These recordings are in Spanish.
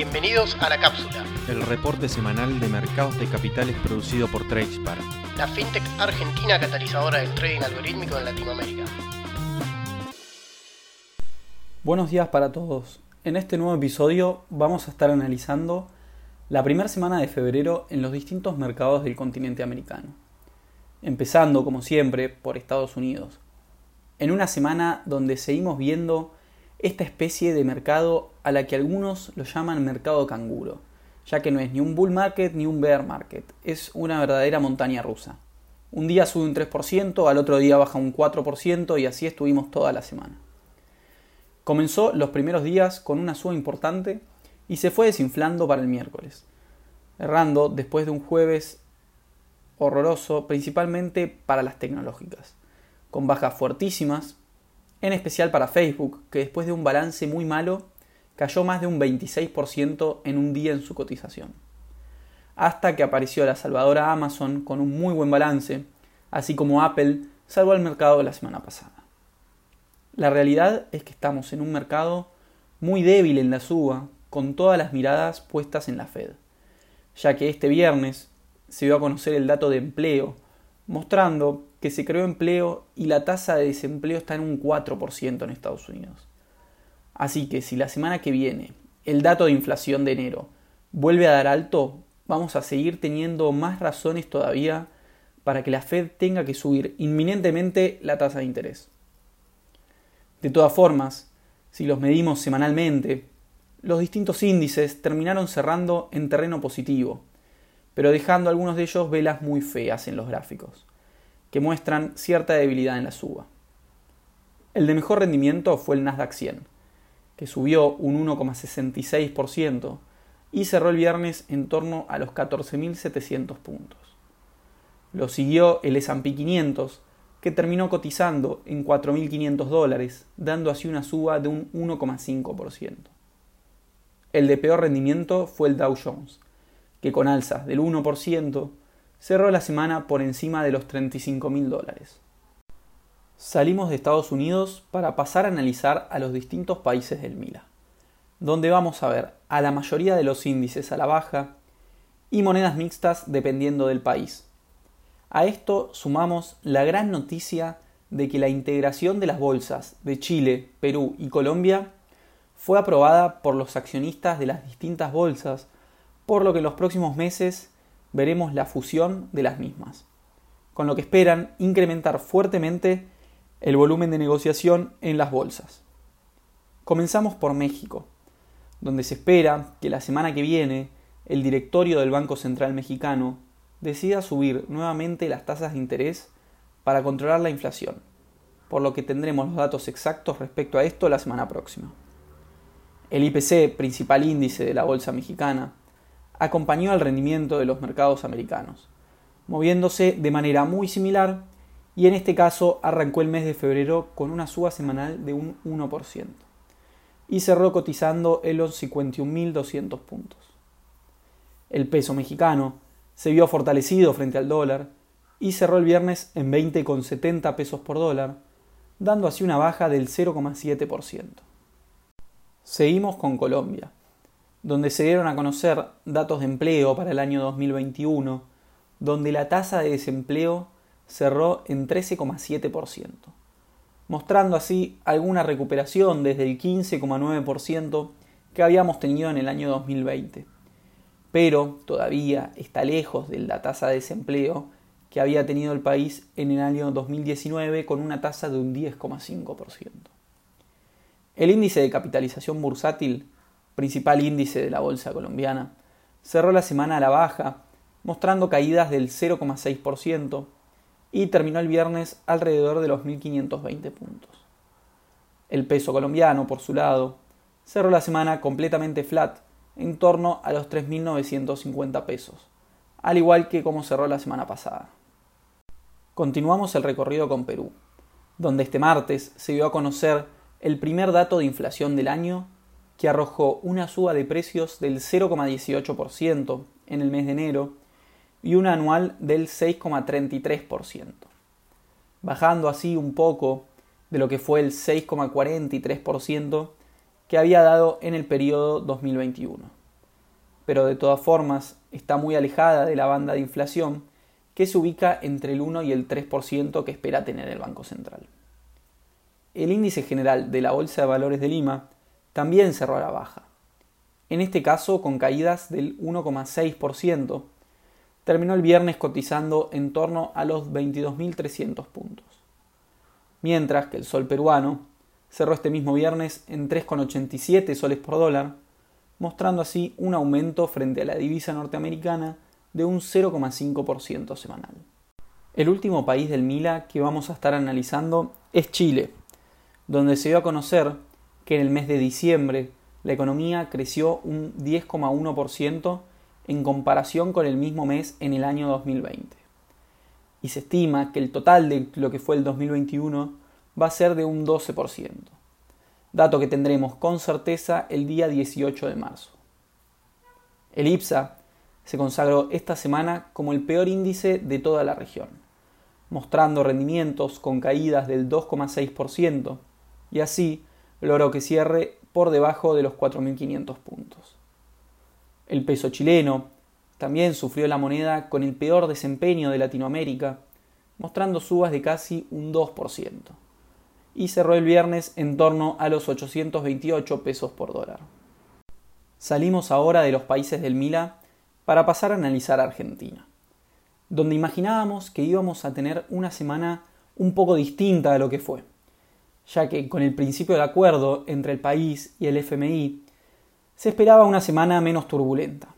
Bienvenidos a La Cápsula, el reporte semanal de mercados de capitales producido por Tradespar, la fintech argentina catalizadora del trading algorítmico en Latinoamérica. Buenos días para todos. En este nuevo episodio vamos a estar analizando la primera semana de febrero en los distintos mercados del continente americano. Empezando, como siempre, por Estados Unidos. En una semana donde seguimos viendo esta especie de mercado a la que algunos lo llaman mercado canguro, ya que no es ni un bull market ni un bear market, es una verdadera montaña rusa. Un día sube un 3%, al otro día baja un 4% y así estuvimos toda la semana. Comenzó los primeros días con una suba importante y se fue desinflando para el miércoles, errando después de un jueves horroroso principalmente para las tecnológicas, con bajas fuertísimas en especial para Facebook, que después de un balance muy malo cayó más de un 26% en un día en su cotización. Hasta que apareció la salvadora Amazon con un muy buen balance, así como Apple salvó al mercado la semana pasada. La realidad es que estamos en un mercado muy débil en la suba, con todas las miradas puestas en la Fed, ya que este viernes se dio a conocer el dato de empleo, mostrando que se creó empleo y la tasa de desempleo está en un 4% en Estados Unidos. Así que si la semana que viene el dato de inflación de enero vuelve a dar alto, vamos a seguir teniendo más razones todavía para que la Fed tenga que subir inminentemente la tasa de interés. De todas formas, si los medimos semanalmente, los distintos índices terminaron cerrando en terreno positivo, pero dejando algunos de ellos velas muy feas en los gráficos que muestran cierta debilidad en la suba. El de mejor rendimiento fue el Nasdaq 100, que subió un 1,66% y cerró el viernes en torno a los 14.700 puntos. Lo siguió el S&P 500, que terminó cotizando en 4.500 dólares, dando así una suba de un 1,5%. El de peor rendimiento fue el Dow Jones, que con alzas del 1% cerró la semana por encima de los 35 mil dólares. Salimos de Estados Unidos para pasar a analizar a los distintos países del MILA, donde vamos a ver a la mayoría de los índices a la baja y monedas mixtas dependiendo del país. A esto sumamos la gran noticia de que la integración de las bolsas de Chile, Perú y Colombia fue aprobada por los accionistas de las distintas bolsas, por lo que en los próximos meses veremos la fusión de las mismas, con lo que esperan incrementar fuertemente el volumen de negociación en las bolsas. Comenzamos por México, donde se espera que la semana que viene el directorio del Banco Central mexicano decida subir nuevamente las tasas de interés para controlar la inflación, por lo que tendremos los datos exactos respecto a esto la semana próxima. El IPC, principal índice de la bolsa mexicana, acompañó al rendimiento de los mercados americanos, moviéndose de manera muy similar y en este caso arrancó el mes de febrero con una suba semanal de un 1% y cerró cotizando en los 51.200 puntos. El peso mexicano se vio fortalecido frente al dólar y cerró el viernes en 20,70 pesos por dólar, dando así una baja del 0,7%. Seguimos con Colombia donde se dieron a conocer datos de empleo para el año 2021, donde la tasa de desempleo cerró en 13,7%, mostrando así alguna recuperación desde el 15,9% que habíamos tenido en el año 2020. Pero todavía está lejos de la tasa de desempleo que había tenido el país en el año 2019 con una tasa de un 10,5%. El índice de capitalización bursátil principal índice de la bolsa colombiana, cerró la semana a la baja, mostrando caídas del 0,6% y terminó el viernes alrededor de los 1.520 puntos. El peso colombiano, por su lado, cerró la semana completamente flat, en torno a los 3.950 pesos, al igual que como cerró la semana pasada. Continuamos el recorrido con Perú, donde este martes se dio a conocer el primer dato de inflación del año que arrojó una suba de precios del 0,18% en el mes de enero y una anual del 6,33%, bajando así un poco de lo que fue el 6,43% que había dado en el periodo 2021. pero de todas formas está muy alejada de la banda de inflación que se ubica entre el 1 y el 3% que espera tener el Banco Central. El índice general de la Bolsa de Valores de Lima también cerró a la baja, en este caso con caídas del 1,6%, terminó el viernes cotizando en torno a los 22.300 puntos, mientras que el sol peruano cerró este mismo viernes en 3,87 soles por dólar, mostrando así un aumento frente a la divisa norteamericana de un 0,5% semanal. El último país del Mila que vamos a estar analizando es Chile, donde se dio a conocer que en el mes de diciembre la economía creció un 10,1% en comparación con el mismo mes en el año 2020. Y se estima que el total de lo que fue el 2021 va a ser de un 12%, dato que tendremos con certeza el día 18 de marzo. El IPSA se consagró esta semana como el peor índice de toda la región, mostrando rendimientos con caídas del 2,6% y así logró que cierre por debajo de los 4.500 puntos. El peso chileno también sufrió la moneda con el peor desempeño de Latinoamérica, mostrando subas de casi un 2%, y cerró el viernes en torno a los 828 pesos por dólar. Salimos ahora de los países del Mila para pasar a analizar Argentina, donde imaginábamos que íbamos a tener una semana un poco distinta de lo que fue, ya que con el principio del acuerdo entre el país y el FMI se esperaba una semana menos turbulenta.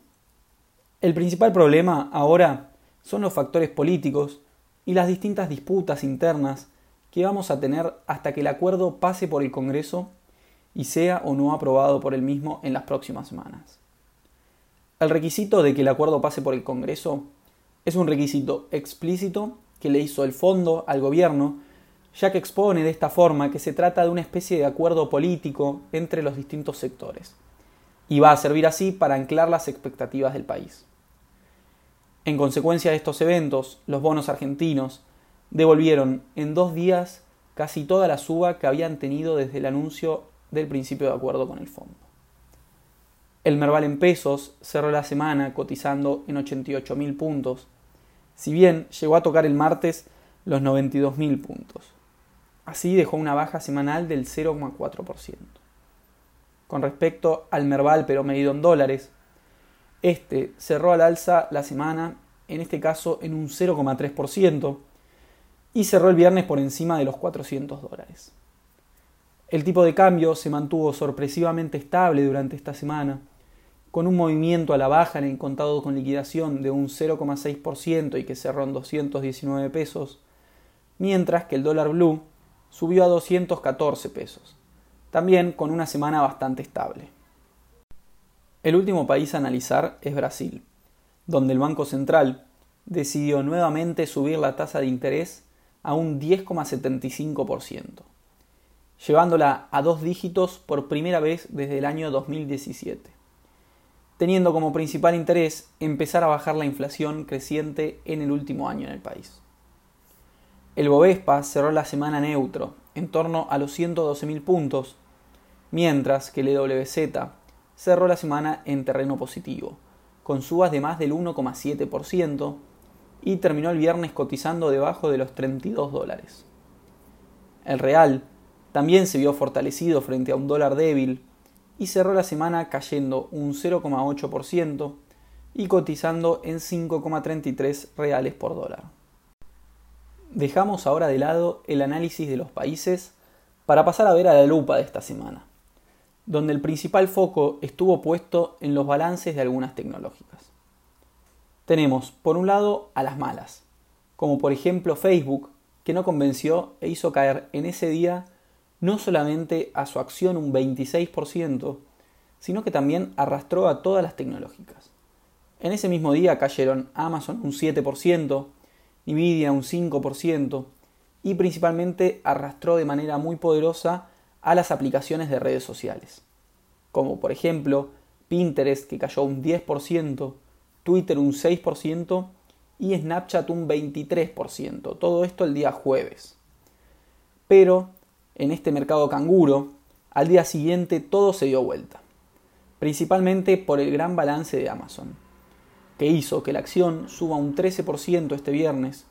El principal problema ahora son los factores políticos y las distintas disputas internas que vamos a tener hasta que el acuerdo pase por el Congreso y sea o no aprobado por el mismo en las próximas semanas. El requisito de que el acuerdo pase por el Congreso es un requisito explícito que le hizo el fondo al gobierno, ya que expone de esta forma que se trata de una especie de acuerdo político entre los distintos sectores, y va a servir así para anclar las expectativas del país. En consecuencia de estos eventos, los bonos argentinos devolvieron en dos días casi toda la suba que habían tenido desde el anuncio del principio de acuerdo con el fondo. El Merval en pesos cerró la semana cotizando en 88.000 puntos, si bien llegó a tocar el martes los 92.000 puntos. Así dejó una baja semanal del 0,4%. Con respecto al Merval pero medido en dólares, este cerró al alza la semana, en este caso en un 0,3%, y cerró el viernes por encima de los 400 dólares. El tipo de cambio se mantuvo sorpresivamente estable durante esta semana, con un movimiento a la baja en el contado con liquidación de un 0,6% y que cerró en 219 pesos, mientras que el dólar blue subió a 214 pesos, también con una semana bastante estable. El último país a analizar es Brasil, donde el Banco Central decidió nuevamente subir la tasa de interés a un 10,75%, llevándola a dos dígitos por primera vez desde el año 2017 teniendo como principal interés empezar a bajar la inflación creciente en el último año en el país. El Bovespa cerró la semana neutro, en torno a los 112.000 puntos, mientras que el EWZ cerró la semana en terreno positivo, con subas de más del 1,7% y terminó el viernes cotizando debajo de los 32 dólares. El real también se vio fortalecido frente a un dólar débil y cerró la semana cayendo un 0,8% y cotizando en 5,33 reales por dólar. Dejamos ahora de lado el análisis de los países para pasar a ver a la lupa de esta semana, donde el principal foco estuvo puesto en los balances de algunas tecnológicas. Tenemos, por un lado, a las malas, como por ejemplo Facebook, que no convenció e hizo caer en ese día no solamente a su acción un 26%, sino que también arrastró a todas las tecnológicas. En ese mismo día cayeron Amazon un 7%, Nvidia un 5% y principalmente arrastró de manera muy poderosa a las aplicaciones de redes sociales, como por ejemplo Pinterest que cayó un 10%, Twitter un 6% y Snapchat un 23%, todo esto el día jueves. Pero en este mercado canguro, al día siguiente todo se dio vuelta. principalmente por el gran balance de Amazon, que hizo que la acción suba un 13% este viernes,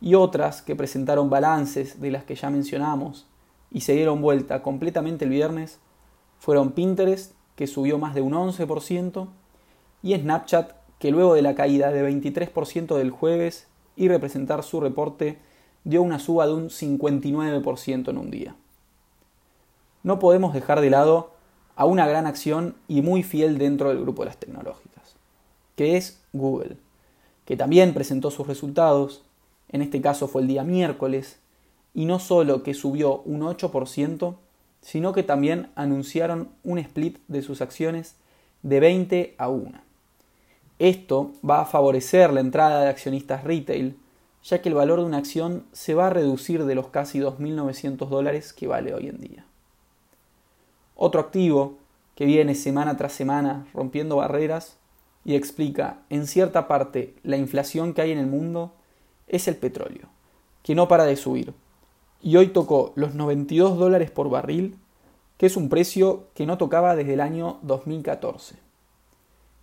y otras que presentaron balances de las que ya mencionamos y se dieron vuelta completamente el viernes fueron Pinterest, que subió más de un 11%, y Snapchat, que luego de la caída de 23% del jueves y representar su reporte, dio una suba de un 59% en un día. No podemos dejar de lado a una gran acción y muy fiel dentro del grupo de las tecnológicas, que es Google, que también presentó sus resultados, en este caso fue el día miércoles, y no solo que subió un 8%, sino que también anunciaron un split de sus acciones de 20 a 1. Esto va a favorecer la entrada de accionistas retail, ya que el valor de una acción se va a reducir de los casi 2.900 dólares que vale hoy en día. Otro activo que viene semana tras semana rompiendo barreras y explica en cierta parte la inflación que hay en el mundo es el petróleo, que no para de subir, y hoy tocó los 92 dólares por barril, que es un precio que no tocaba desde el año 2014.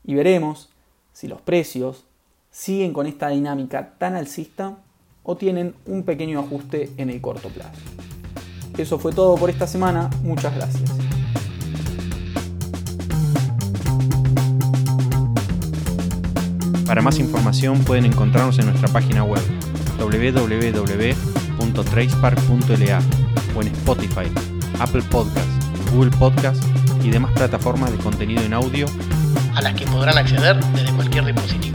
Y veremos si los precios siguen con esta dinámica tan alcista o tienen un pequeño ajuste en el corto plazo. Eso fue todo por esta semana, muchas gracias. Para más información pueden encontrarnos en nuestra página web www.tracepark.la o en Spotify, Apple Podcasts, Google Podcasts y demás plataformas de contenido en audio a las que podrán acceder desde cualquier dispositivo.